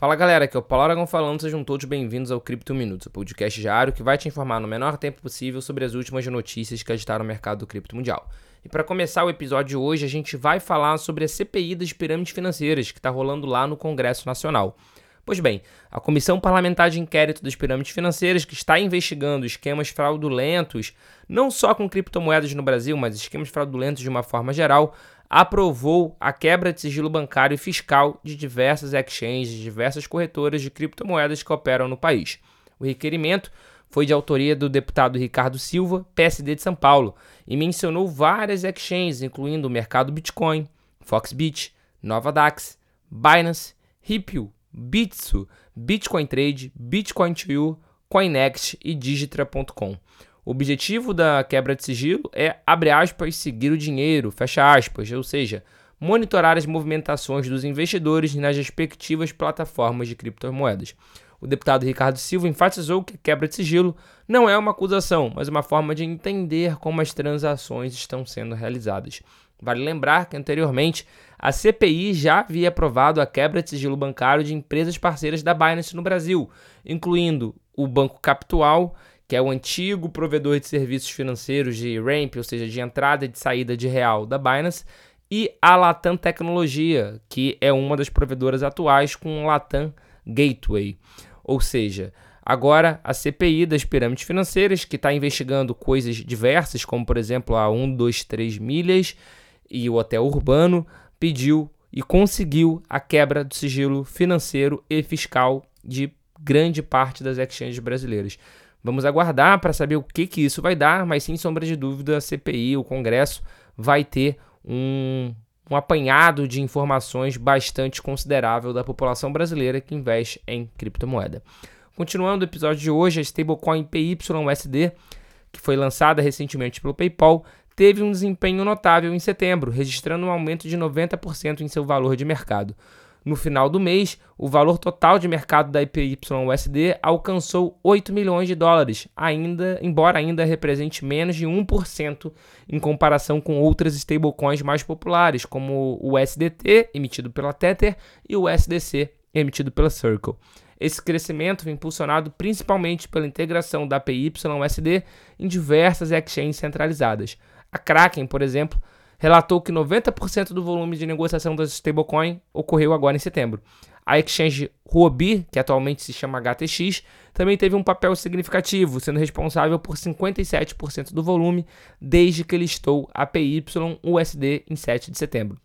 Fala galera, aqui é o Paulo Aragão falando, sejam todos bem-vindos ao Cripto Minutos, o podcast diário que vai te informar no menor tempo possível sobre as últimas notícias que agitaram o mercado do cripto mundial. E para começar o episódio de hoje, a gente vai falar sobre a CPI das pirâmides financeiras que está rolando lá no Congresso Nacional. Pois bem, a Comissão Parlamentar de Inquérito das Pirâmides Financeiras, que está investigando esquemas fraudulentos, não só com criptomoedas no Brasil, mas esquemas fraudulentos de uma forma geral, aprovou a quebra de sigilo bancário e fiscal de diversas exchanges, diversas corretoras de criptomoedas que operam no país. O requerimento foi de autoria do deputado Ricardo Silva, PSD de São Paulo, e mencionou várias exchanges, incluindo o mercado Bitcoin, Foxbit, Nova Dax, Binance, Ripple, Bitsu, Bitcoin Trade, Bitcoin 2, Coinext e Digitra.com. O objetivo da quebra de sigilo é, abre aspas, seguir o dinheiro, fecha aspas, ou seja, monitorar as movimentações dos investidores nas respectivas plataformas de criptomoedas. O deputado Ricardo Silva enfatizou que a quebra de sigilo não é uma acusação, mas uma forma de entender como as transações estão sendo realizadas. Vale lembrar que anteriormente a CPI já havia aprovado a quebra de sigilo bancário de empresas parceiras da Binance no Brasil, incluindo o Banco Capital que é o antigo provedor de serviços financeiros de ramp, ou seja, de entrada e de saída de real da Binance, e a Latam Tecnologia, que é uma das provedoras atuais com o Latam Gateway. Ou seja, agora a CPI das pirâmides financeiras, que está investigando coisas diversas, como por exemplo a 123 milhas e o hotel urbano, pediu e conseguiu a quebra do sigilo financeiro e fiscal de grande parte das exchanges brasileiras. Vamos aguardar para saber o que, que isso vai dar, mas sem sombra de dúvida, a CPI, o Congresso, vai ter um, um apanhado de informações bastante considerável da população brasileira que investe em criptomoeda. Continuando o episódio de hoje, a stablecoin PYUSD, que foi lançada recentemente pelo PayPal, teve um desempenho notável em setembro, registrando um aumento de 90% em seu valor de mercado. No final do mês, o valor total de mercado da IPYUSD alcançou 8 milhões de dólares, ainda, embora ainda represente menos de 1% em comparação com outras stablecoins mais populares, como o USDT, emitido pela Tether, e o USDC, emitido pela Circle. Esse crescimento foi impulsionado principalmente pela integração da PYUSD em diversas exchanges centralizadas. A Kraken, por exemplo, relatou que 90% do volume de negociação das stablecoin ocorreu agora em setembro. A exchange Huobi, que atualmente se chama HTX, também teve um papel significativo, sendo responsável por 57% do volume desde que listou a PYUSD em 7 de setembro.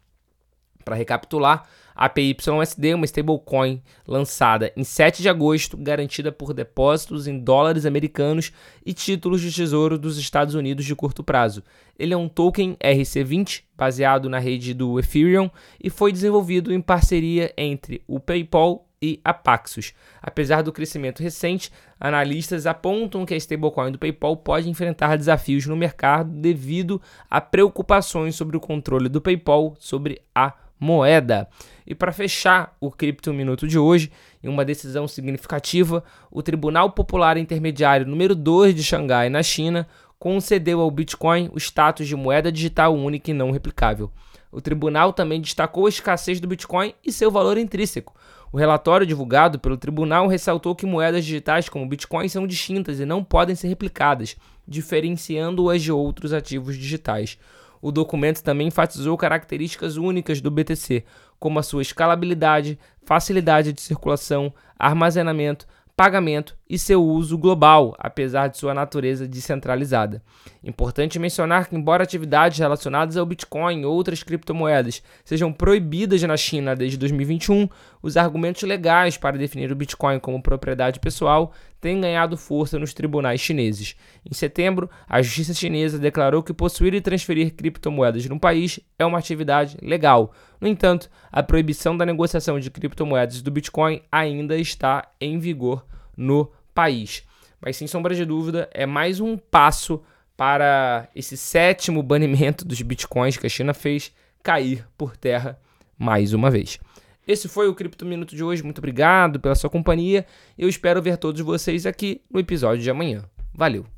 Para recapitular, a PYUSD é uma stablecoin lançada em 7 de agosto, garantida por depósitos em dólares americanos e títulos de tesouro dos Estados Unidos de curto prazo. Ele é um token RC20 baseado na rede do Ethereum e foi desenvolvido em parceria entre o PayPal e a Paxos. Apesar do crescimento recente, analistas apontam que a stablecoin do PayPal pode enfrentar desafios no mercado devido a preocupações sobre o controle do PayPal sobre a moeda. E para fechar o Cripto Minuto de hoje, em uma decisão significativa, o Tribunal Popular Intermediário número 2 de Xangai, na China, concedeu ao Bitcoin o status de moeda digital única e não replicável. O tribunal também destacou a escassez do Bitcoin e seu valor intrínseco. O relatório divulgado pelo tribunal ressaltou que moedas digitais como Bitcoin são distintas e não podem ser replicadas, diferenciando-as de outros ativos digitais. O documento também enfatizou características únicas do BTC, como a sua escalabilidade, facilidade de circulação, armazenamento, pagamento e seu uso global, apesar de sua natureza descentralizada. Importante mencionar que, embora atividades relacionadas ao Bitcoin e outras criptomoedas sejam proibidas na China desde 2021, os argumentos legais para definir o Bitcoin como propriedade pessoal têm ganhado força nos tribunais chineses. Em setembro, a justiça chinesa declarou que possuir e transferir criptomoedas no país é uma atividade legal. No entanto, a proibição da negociação de criptomoedas do Bitcoin ainda está em vigor no país. Mas sem sombra de dúvida, é mais um passo para esse sétimo banimento dos bitcoins que a China fez cair por terra mais uma vez. Esse foi o Cripto Minuto de hoje. Muito obrigado pela sua companhia. Eu espero ver todos vocês aqui no episódio de amanhã. Valeu!